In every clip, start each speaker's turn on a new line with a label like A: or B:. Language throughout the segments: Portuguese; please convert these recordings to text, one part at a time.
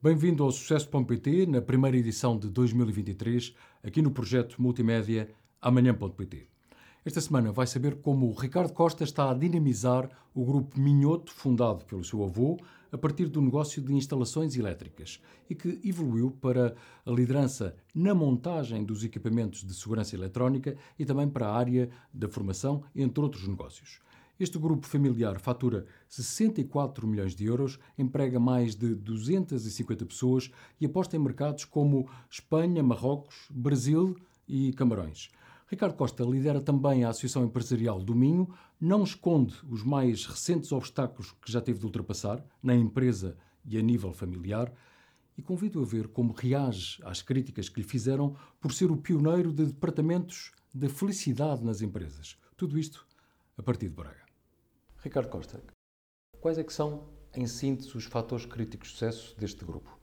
A: Bem-vindo ao Sucesso.pt na primeira edição de 2023, aqui no projeto multimédia Amanhã.pt. Esta semana vai saber como o Ricardo Costa está a dinamizar o grupo Minhoto, fundado pelo seu avô, a partir do negócio de instalações elétricas e que evoluiu para a liderança na montagem dos equipamentos de segurança eletrónica e também para a área da formação, entre outros negócios. Este grupo familiar fatura 64 milhões de euros, emprega mais de 250 pessoas e aposta em mercados como Espanha, Marrocos, Brasil e Camarões. Ricardo Costa lidera também a Associação Empresarial do Minho, não esconde os mais recentes obstáculos que já teve de ultrapassar, na empresa e a nível familiar, e convido a ver como reage às críticas que lhe fizeram por ser o pioneiro de departamentos de felicidade nas empresas. Tudo isto a partir de Braga. Ricardo Costa, quais é que são, em síntese, os fatores críticos de sucesso deste grupo?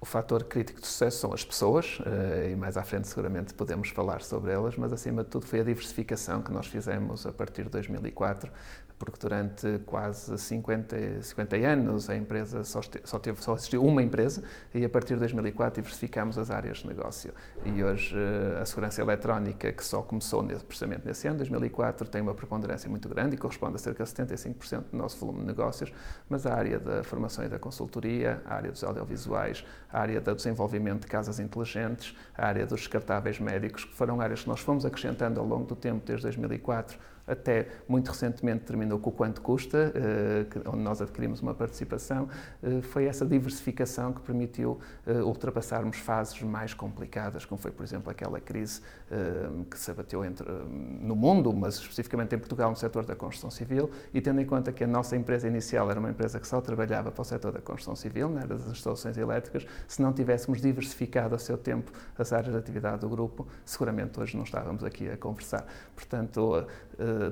B: O fator crítico de sucesso são as pessoas, eh, e mais à frente seguramente podemos falar sobre elas, mas acima de tudo foi a diversificação que nós fizemos a partir de 2004, porque durante quase 50, 50 anos a empresa só, só, teve, só existiu uma empresa e a partir de 2004 diversificámos as áreas de negócio. E hoje eh, a segurança eletrónica, que só começou nesse, precisamente nesse ano, 2004, tem uma preponderância muito grande e corresponde a cerca de 75% do nosso volume de negócios, mas a área da formação e da consultoria, a área dos audiovisuais, a área do desenvolvimento de casas inteligentes, a área dos descartáveis médicos, que foram áreas que nós fomos acrescentando ao longo do tempo, desde 2004 até muito recentemente terminou com o Quanto Custa, eh, onde nós adquirimos uma participação, eh, foi essa diversificação que permitiu eh, ultrapassarmos fases mais complicadas, como foi, por exemplo, aquela crise que se abateu entre, no mundo, mas especificamente em Portugal, no setor da construção civil, e tendo em conta que a nossa empresa inicial era uma empresa que só trabalhava para o setor da construção civil, na área das instalações elétricas, se não tivéssemos diversificado a seu tempo as áreas de atividade do grupo, seguramente hoje não estávamos aqui a conversar. Portanto,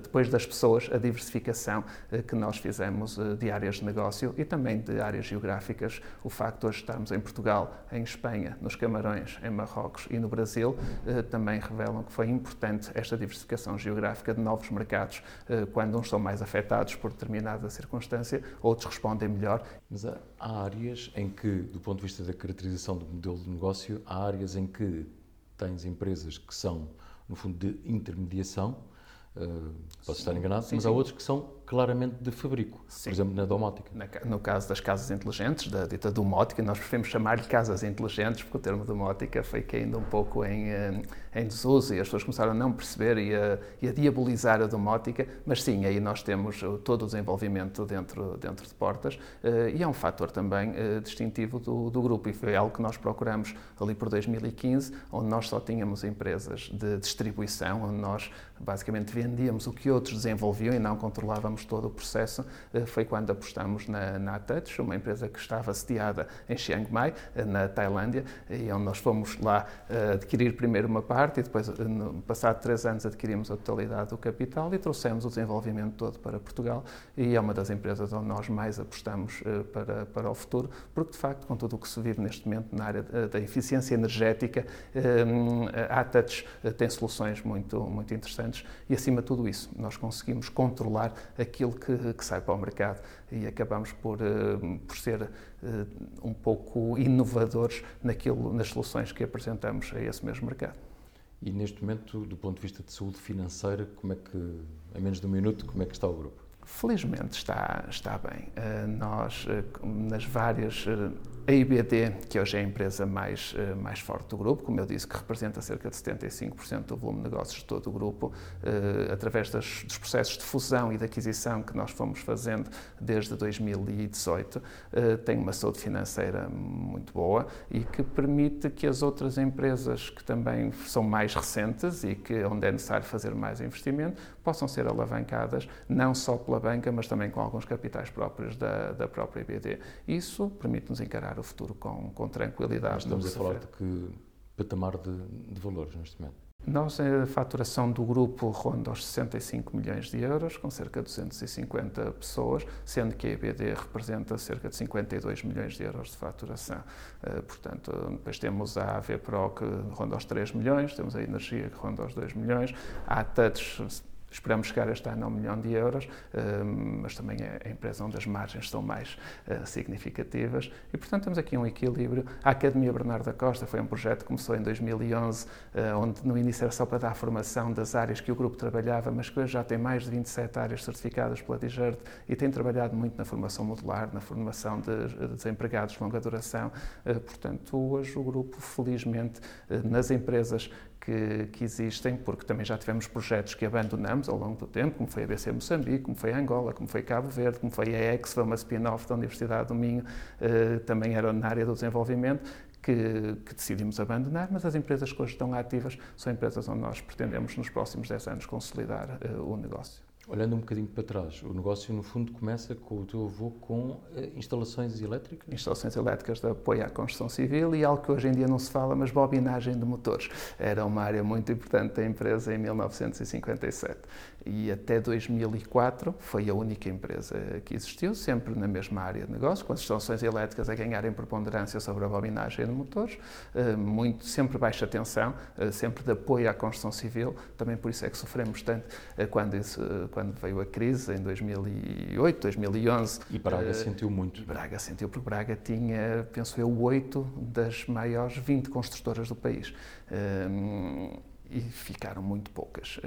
B: depois das pessoas, a diversificação eh, que nós fizemos eh, de áreas de negócio e também de áreas geográficas. O facto de hoje estarmos em Portugal, em Espanha, nos Camarões, em Marrocos e no Brasil também revelam que foi importante esta diversificação geográfica de novos mercados, quando uns são mais afetados por determinada circunstância, outros respondem melhor.
A: Mas há áreas em que, do ponto de vista da caracterização do modelo de negócio, há áreas em que tens empresas que são, no fundo, de intermediação Uh, posso estar enganado, sim, mas há outros que são claramente de fabrico, Sim. por exemplo, na domótica.
B: No caso das casas inteligentes, da dita domótica, nós preferimos chamar-lhe casas inteligentes, porque o termo domótica foi caindo um pouco em, eh, em desuso e as pessoas começaram a não perceber e a, e a diabolizar a domótica, mas sim, aí nós temos todo o desenvolvimento dentro, dentro de portas eh, e é um fator também eh, distintivo do, do grupo e foi algo que nós procuramos ali por 2015, onde nós só tínhamos empresas de distribuição, onde nós basicamente vendíamos o que outros desenvolviam e não controlávamos todo o processo eh, foi quando apostamos na, na Touch, uma empresa que estava sediada em Chiang Mai, eh, na Tailândia, e onde nós fomos lá eh, adquirir primeiro uma parte e depois, no passado três anos, adquirimos a totalidade do capital e trouxemos o desenvolvimento todo para Portugal. E é uma das empresas onde nós mais apostamos para, para o futuro, porque de facto, com tudo o que se vive neste momento na área da eficiência energética, a Touch tem soluções muito, muito interessantes. E, acima de tudo isso, nós conseguimos controlar a aquilo que, que sai para o mercado e acabamos por, uh, por ser uh, um pouco inovadores naquilo, nas soluções que apresentamos a esse mesmo mercado.
A: E neste momento, do ponto de vista de saúde financeira, como é que, em menos de um minuto, como é que está o grupo?
B: Felizmente está, está bem. Uh, nós, nas várias a IBD, que hoje é a empresa mais, eh, mais forte do grupo, como eu disse, que representa cerca de 75% do volume de negócios de todo o grupo, eh, através das, dos processos de fusão e de aquisição que nós fomos fazendo desde 2018, eh, tem uma saúde financeira muito boa e que permite que as outras empresas que também são mais recentes e que onde é necessário fazer mais investimento possam ser alavancadas não só pela banca, mas também com alguns capitais próprios da, da própria IBD. Isso permite-nos encarar o futuro com, com tranquilidade.
A: estamos a falar de que patamar de, de valores neste momento?
B: Nós, a faturação do grupo ronda aos 65 milhões de euros, com cerca de 250 pessoas, sendo que a EBD representa cerca de 52 milhões de euros de faturação. Uh, portanto, depois temos a AV Pro que ronda aos 3 milhões, temos a Energia que ronda aos 2 milhões, a Touch esperamos chegar este ano a um milhão de euros, mas também é a empresa onde as margens são mais significativas e, portanto, temos aqui um equilíbrio. A Academia Bernardo da Costa foi um projeto que começou em 2011, onde no início era só para dar formação das áreas que o grupo trabalhava, mas que hoje já tem mais de 27 áreas certificadas pela DIGERT e tem trabalhado muito na formação modular, na formação de desempregados de longa duração. Portanto, hoje o grupo, felizmente, nas empresas que, que, existem, porque também já tivemos projetos que abandonamos ao longo do tempo, como foi a BC Moçambique, como foi a Angola, como foi Cabo Verde, como foi a EX, foi uma spin-off da Universidade do Minho, eh, também era na área do desenvolvimento, que, que, decidimos abandonar, mas as empresas que hoje estão ativas são empresas onde nós pretendemos, nos próximos 10 anos, consolidar uh, o negócio.
A: Olhando um bocadinho para trás, o negócio no fundo começa com o teu avô com uh, instalações elétricas?
B: Instalações elétricas de apoio à construção civil e algo que hoje em dia não se fala, mas bobinagem de motores. Era uma área muito importante da empresa em 1957 e até 2004 foi a única empresa que existiu, sempre na mesma área de negócio, com as instalações elétricas a ganharem preponderância sobre a bobinagem de motores, eh, muito, sempre baixa tensão, eh, sempre de apoio à construção civil, também por isso é que sofremos tanto eh, quando, isso, quando veio a crise em 2008, 2011.
A: E Braga uh, sentiu muito.
B: Braga sentiu, porque Braga tinha, penso eu, oito das maiores 20 construtoras do país. Uh, e ficaram muito poucas.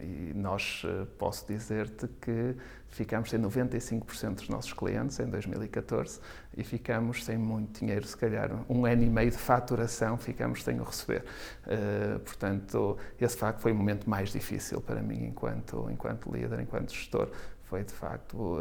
B: E nós, eh, posso dizer-te que ficamos sem 95% dos nossos clientes em 2014 e ficamos sem muito dinheiro, se calhar um ano e meio de faturação ficamos sem o receber. Eh, portanto, esse facto foi o momento mais difícil para mim enquanto, enquanto líder, enquanto gestor. Foi de facto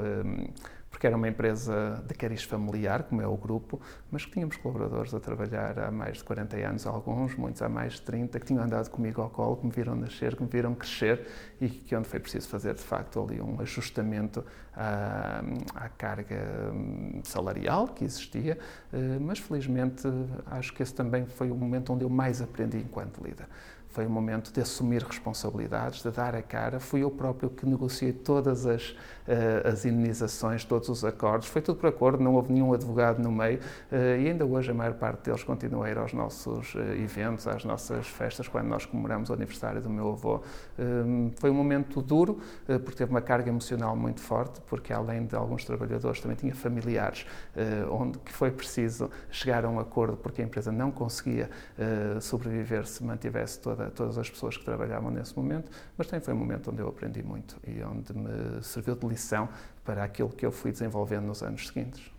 B: porque era uma empresa de cariz familiar, como é o grupo, mas que tínhamos colaboradores a trabalhar há mais de 40 anos, alguns, muitos há mais de 30, que tinham andado comigo ao colo, que me viram nascer, que me viram crescer e que onde foi preciso fazer, de facto, ali um ajustamento à, à carga hum, salarial que existia, eh, mas felizmente acho que esse também foi o momento onde eu mais aprendi enquanto líder foi o momento de assumir responsabilidades, de dar a cara. Fui eu próprio que negociei todas as, uh, as indenizações, todos os acordos. Foi tudo por acordo, não houve nenhum advogado no meio. Uh, e ainda hoje a maior parte deles continua a ir aos nossos uh, eventos, às nossas festas, quando nós comemoramos o aniversário do meu avô. foi um momento duro, porque teve uma carga emocional muito forte, porque além de alguns trabalhadores, também tinha familiares, onde que foi preciso chegar a um acordo, porque a empresa não conseguia sobreviver se mantivesse toda todas as pessoas que trabalhavam nesse momento, mas também foi um momento onde eu aprendi muito e onde me serviu de lição para aquilo que eu fui desenvolvendo nos anos seguintes.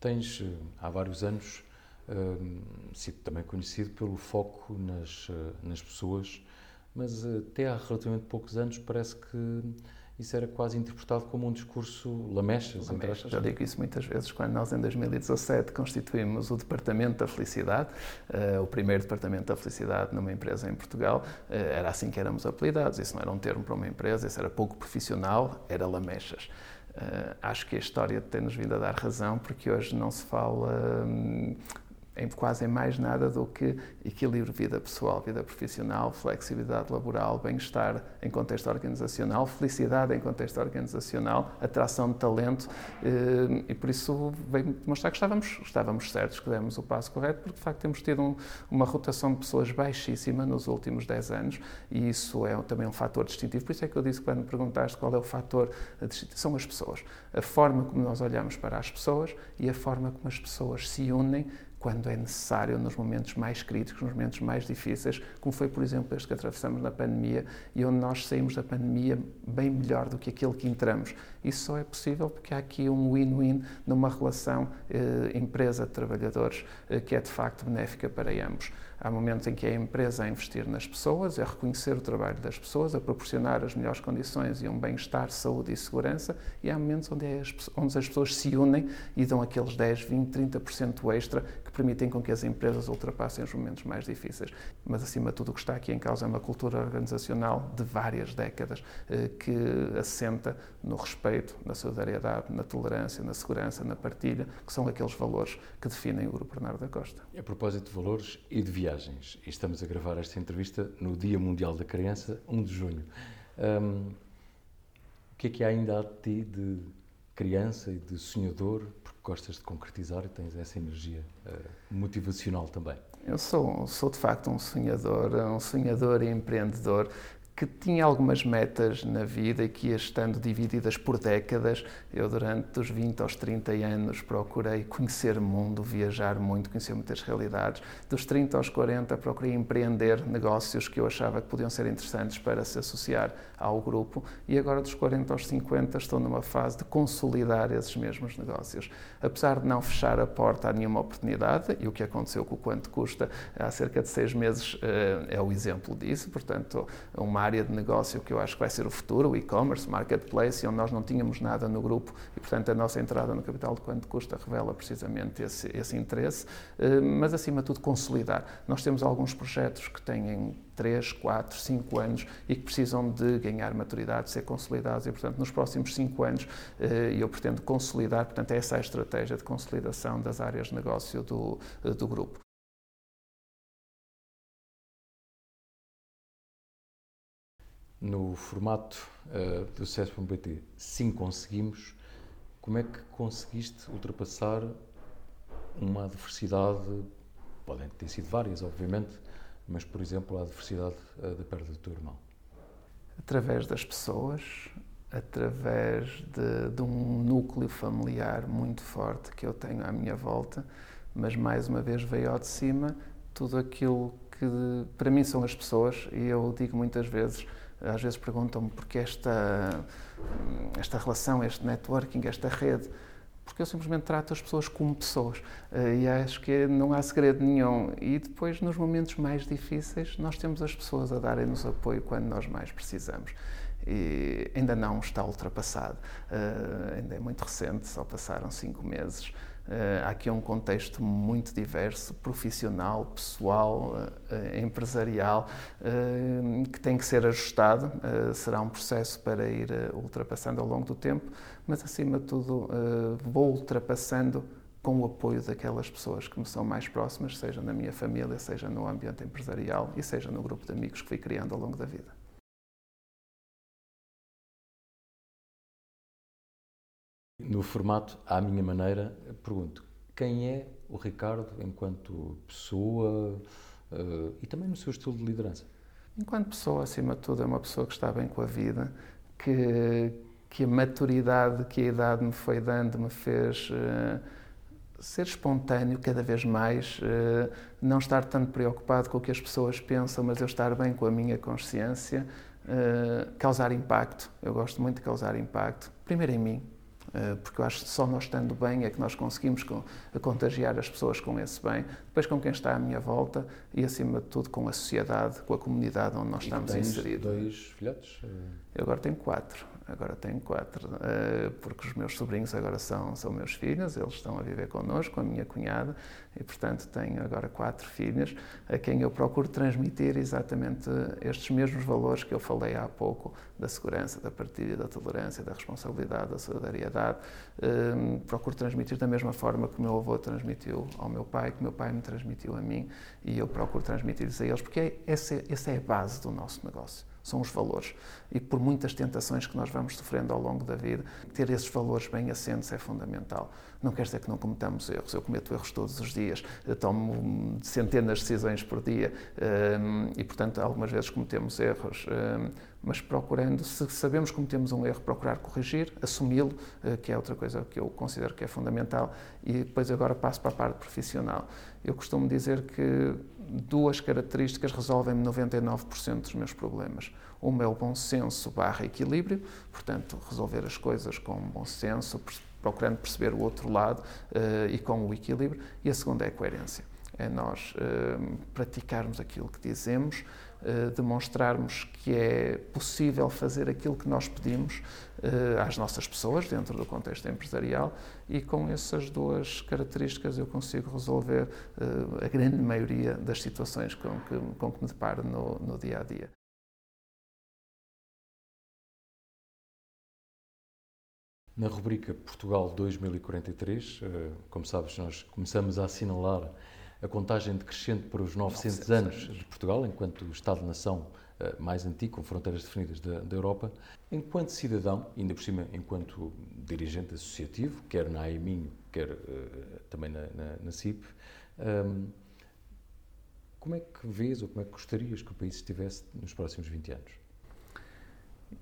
A: Tens, eh, há vários anos, uh, sido também conhecido pelo foco nas, uh, nas pessoas, mas até há relativamente poucos anos parece que isso era quase interpretado como um discurso lamechas.
B: lamechas. Já digo isso muitas vezes, quando nós em 2017 constituímos o Departamento da Felicidade, uh, o primeiro Departamento da Felicidade numa empresa em Portugal, uh, era assim que éramos apelidados. Isso não era um termo para uma empresa, isso era pouco profissional, era lamechas. Uh, acho que a história tem-nos vindo a dar razão, porque hoje não se fala hum, em quase em mais nada do que equilíbrio vida pessoal, vida profissional, flexibilidade laboral, bem-estar em contexto organizacional, felicidade em contexto organizacional, atração de talento eh, e por isso veio demonstrar que estávamos, estávamos certos, que demos o passo correto, porque de facto temos tido um, uma rotação de pessoas baixíssima nos últimos 10 anos e isso é também um fator distintivo. Por isso é que eu disse quando me perguntaste qual é o fator distintivo, são as pessoas. A forma como nós olhamos para as pessoas e a forma como as pessoas se unem quando é necessário, nos momentos mais críticos, nos momentos mais difíceis, como foi, por exemplo, este que atravessamos na pandemia e onde nós saímos da pandemia bem melhor do que aquele que entramos. Isso só é possível porque há aqui um win-win numa relação eh, empresa-trabalhadores eh, que é de facto benéfica para ambos. Há momentos em que é a empresa a investir nas pessoas, a reconhecer o trabalho das pessoas, a proporcionar as melhores condições e um bem-estar, saúde e segurança, e há momentos onde, é as, onde as pessoas se unem e dão aqueles 10, 20, 30% extra que permitem com que as empresas ultrapassem os momentos mais difíceis. Mas, acima de tudo, o que está aqui em causa é uma cultura organizacional de várias décadas eh, que assenta no respeito, na solidariedade, na tolerância, na segurança, na partilha, que são aqueles valores que definem o Grupo Bernardo da Costa.
A: A propósito de valores e de viagens, e estamos a gravar esta entrevista no Dia Mundial da Criança, 1 de junho. Um, o que é que há ainda a ti de criança e de sonhador gostas de concretizar e tens essa energia uh, motivacional também?
B: Eu sou, sou de facto um sonhador, um sonhador e empreendedor que tinha algumas metas na vida e que ia estando divididas por décadas. Eu, durante os 20 aos 30 anos, procurei conhecer o mundo, viajar muito, conhecer muitas realidades. Dos 30 aos 40, procurei empreender negócios que eu achava que podiam ser interessantes para se associar ao grupo. E agora, dos 40 aos 50, estou numa fase de consolidar esses mesmos negócios. Apesar de não fechar a porta a nenhuma oportunidade, e o que aconteceu com o Quanto Custa há cerca de seis meses eh, é o exemplo disso, portanto, uma área de negócio que eu acho que vai ser o futuro, o e-commerce, marketplace, onde nós não tínhamos nada no grupo e, portanto, a nossa entrada no capital de quanto custa revela precisamente esse, esse interesse, eh, mas acima de tudo consolidar. Nós temos alguns projetos que têm 3, 4, 5 anos e que precisam de ganhar maturidade, ser consolidados. E, portanto, nos próximos 5 anos eh, eu pretendo consolidar, portanto, essa é a estratégia de consolidação das áreas de negócio do, do grupo.
A: no formato uh, do sucesso.pt, sim conseguimos, como é que conseguiste ultrapassar uma adversidade, podem ter sido várias, obviamente, mas, por exemplo, a adversidade uh, da perda do teu irmão?
B: Através das pessoas, através de, de um núcleo familiar muito forte que eu tenho à minha volta, mas mais uma vez veio ao de cima tudo aquilo que para mim são as pessoas e eu digo muitas vezes às vezes perguntam-me porque esta, esta relação, este networking, esta rede. Porque eu simplesmente trato as pessoas como pessoas eh, e acho que não há segredo nenhum. E depois, nos momentos mais difíceis, nós temos as pessoas a darem-nos apoio quando nós mais precisamos. E ainda não está ultrapassado, uh, ainda é muito recente, só passaram cinco meses. Uh, aqui um contexto muito diverso, profissional, pessoal, uh, empresarial, uh, que tem que ser ajustado. será um processo para ir ultrapassando ao longo do tempo, mas acima de tudo vou ultrapassando com o apoio daquelas pessoas que me são mais próximas, seja na minha família, seja no ambiente empresarial e seja no grupo de amigos que fui criando ao longo da vida.
A: No formato à minha maneira, pergunto: quem é o Ricardo enquanto pessoa uh, e também no seu estilo de liderança?
B: Enquanto pessoa, acima de tudo, é uma pessoa que está bem com a vida, que, que a maturidade que a idade me foi dando me fez uh, ser espontâneo cada vez mais, uh, não estar tanto preocupado com o que as pessoas pensam, mas eu estar bem com a minha consciência, causar impacto. Eu gosto muito de causar impacto, primeiro em mim, porque eu acho que só nós estando bem é que nós conseguimos contagiar as pessoas com esse bem, depois com quem está à minha volta e, acima de tudo, com a sociedade, com a comunidade onde nós e estamos inseridos.
A: dois filhotes?
B: Eu agora tenho quatro agora tenho quatro, eh, porque os meus sobrinhos agora são, são meus filhos, eles estão a viver connosco, com a minha cunhada, e portanto tenho agora quatro filhas, a quem eu procuro transmitir exatamente estes mesmos valores que eu falei há pouco, da segurança, da partilha, da tolerância, da responsabilidade, da solidariedade, eh, procuro transmitir da mesma forma que o meu avô transmitiu ao meu pai, que o meu pai me transmitiu a mim, e eu procuro transmitir-lhes a eles, porque é, essa, essa é a base do nosso negócio são os valores. E por muitas tentações que nós vamos sofrendo ao longo da vida, ter esses valores bem assentes é fundamental. Não quer dizer que não cometamos erros. Eu cometo erros todos os dias, tomo centenas de decisões por dia hum, e, portanto, algumas vezes cometemos erros, hum, mas procurando, se sabemos que cometemos um erro, procurar corrigir, assumi-lo, eh, que é outra coisa que eu considero que é fundamental. E depois agora passo para a parte profissional. Eu costumo dizer que duas características resolvem 99% dos meus problemas. Uma é o bom senso barra equilíbrio, portanto, resolver as coisas com bom senso, procurando perceber o outro lado uh, e com o equilíbrio. E a segunda é a coerência. É nós uh, praticarmos aquilo que dizemos, uh, demonstrarmos que é possível fazer aquilo que nós pedimos às nossas pessoas, dentro do contexto empresarial, e com essas duas características eu consigo resolver a grande maioria das situações com que, com que me deparo no, no dia a dia.
A: Na rubrica Portugal 2043, eh, como sabes, nós começamos a assinalar a contagem decrescente para os 900, 900 anos de Portugal, enquanto Estado-nação eh, mais antigo, com fronteiras definidas da, da, Europa. Enquanto cidadão, ainda por cima enquanto dirigente associativo, quer na AEMINHO, quer uh, também na, na, na CIP, um, ehm, como é que vês ou como é que gostarias que o país estivesse nos próximos 20 anos?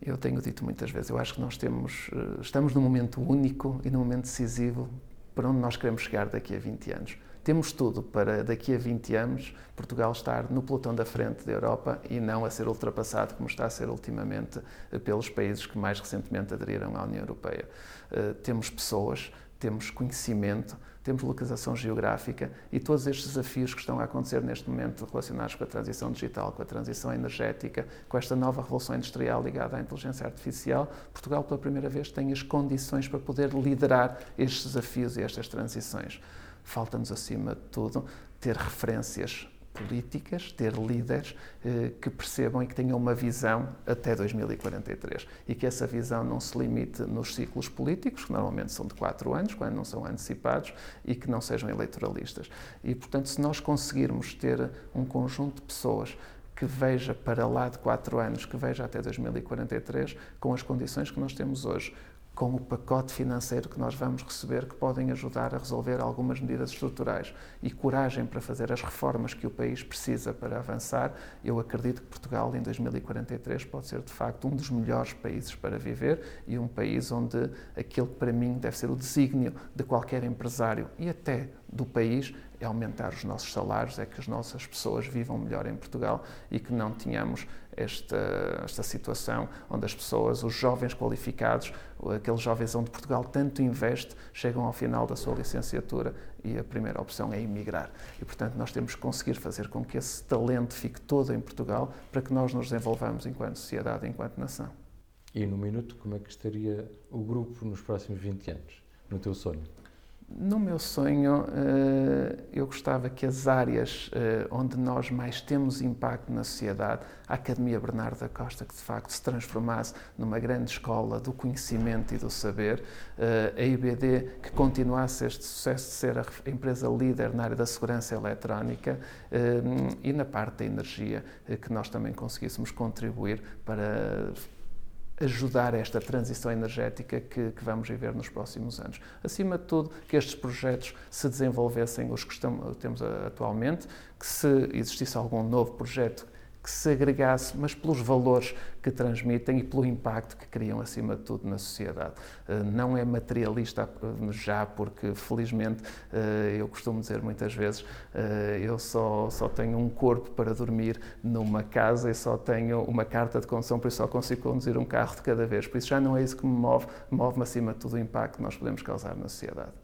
B: Eu tenho dito muitas vezes, eu acho que nós temos, eh, estamos num momento único e num momento decisivo para onde nós queremos chegar daqui a 20 anos. Temos tudo para daqui a 20 anos Portugal estar no pelotão da frente da Europa e não a ser ultrapassado como está a ser ultimamente eh, pelos países que mais recentemente aderiram à União Europeia. Uh, temos pessoas, temos conhecimento, temos localização geográfica e todos estes desafios que estão a acontecer neste momento relacionados com a transição digital, com a transição energética, com esta nova revolução industrial ligada à inteligência artificial, Portugal pela primeira vez tem as condições para poder liderar estes desafios e estas transições. Falta-nos, acima de tudo, ter referências políticas, ter líderes eh, que percebam e que tenham uma visão até 2043 e que essa visão não se limite nos ciclos políticos, que normalmente são de quatro anos, quando não são antecipados, e que não sejam eleitoralistas. E, portanto, se nós conseguirmos ter um conjunto de pessoas que veja para lá de quatro anos, que veja até 2043, com as condições que nós temos hoje, com o pacote financeiro que nós vamos receber, que podem ajudar a resolver algumas medidas estruturais e coragem para fazer as reformas que o país precisa para avançar, eu acredito que Portugal, em 2043, pode ser de facto um dos melhores países para viver e um país onde aquilo que para mim deve ser o desígnio de qualquer empresário e até do país é aumentar os nossos salários, é que as nossas pessoas vivam melhor em Portugal e que não tenhamos esta, esta situação onde as pessoas, os jovens qualificados, aqueles jovens onde Portugal tanto investe, chegam ao final da sua licenciatura e a primeira opção é emigrar. E, portanto, nós temos que conseguir fazer com que esse talento fique todo em Portugal para que nós nos desenvolvamos enquanto sociedade, enquanto nação.
A: E no minuto, como é que estaria o grupo nos próximos 20 anos, no teu sonho?
B: No meu sonho, eh, eu gostava que as áreas eh, onde nós mais temos impacto na sociedade, a Academia Bernardo da Costa, que de facto se transformasse numa grande escola do conhecimento e do saber, eh, a IBD, que continuasse este sucesso de ser a empresa líder na área da segurança eletrónica e na parte da energia, que nós também conseguíssemos contribuir para ajudar esta transição energética que, que, vamos viver nos próximos anos. Acima de tudo, que estes projetos se desenvolvessem os que estamos, temos atualmente, que se existisse algum novo projeto que se agregasse, mas pelos valores que transmitem e pelo impacto que criam, acima de tudo, na sociedade. Eh, não é materialista eh, já, porque, felizmente, eh, eu costumo dizer muitas vezes, eu só, só tenho um corpo para dormir numa casa e só tenho uma carta de condução, por isso só consigo conduzir um carro de cada vez. Por isso já não é isso que me move, move-me, acima de tudo, o impacto que nós podemos causar na sociedade.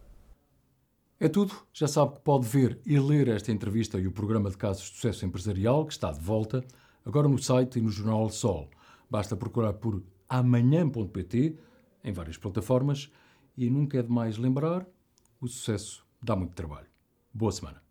A: É tudo. Já sabe que pode ver e ler esta entrevista e o programa de casos de sucesso empresarial, que está de volta, agora no site e no jornal Sol. Basta procurar por amanhã.pt em várias plataformas e nunca é demais lembrar: o sucesso dá muito trabalho. Boa semana.